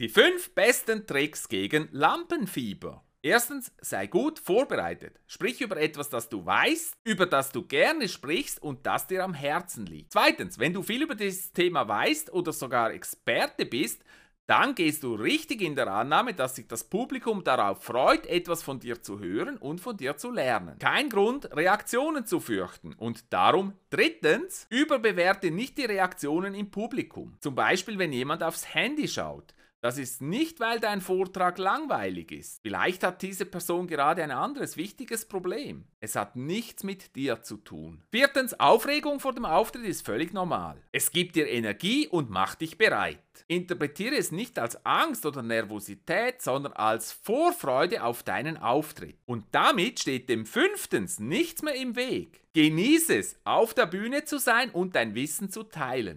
Die fünf besten Tricks gegen Lampenfieber. Erstens, sei gut vorbereitet. Sprich über etwas, das du weißt, über das du gerne sprichst und das dir am Herzen liegt. Zweitens, wenn du viel über dieses Thema weißt oder sogar Experte bist, dann gehst du richtig in der Annahme, dass sich das Publikum darauf freut, etwas von dir zu hören und von dir zu lernen. Kein Grund, Reaktionen zu fürchten. Und darum, drittens, überbewerte nicht die Reaktionen im Publikum. Zum Beispiel, wenn jemand aufs Handy schaut. Das ist nicht, weil dein Vortrag langweilig ist. Vielleicht hat diese Person gerade ein anderes wichtiges Problem. Es hat nichts mit dir zu tun. Viertens, Aufregung vor dem Auftritt ist völlig normal. Es gibt dir Energie und macht dich bereit. Interpretiere es nicht als Angst oder Nervosität, sondern als Vorfreude auf deinen Auftritt. Und damit steht dem fünftens nichts mehr im Weg. Genieße es, auf der Bühne zu sein und dein Wissen zu teilen.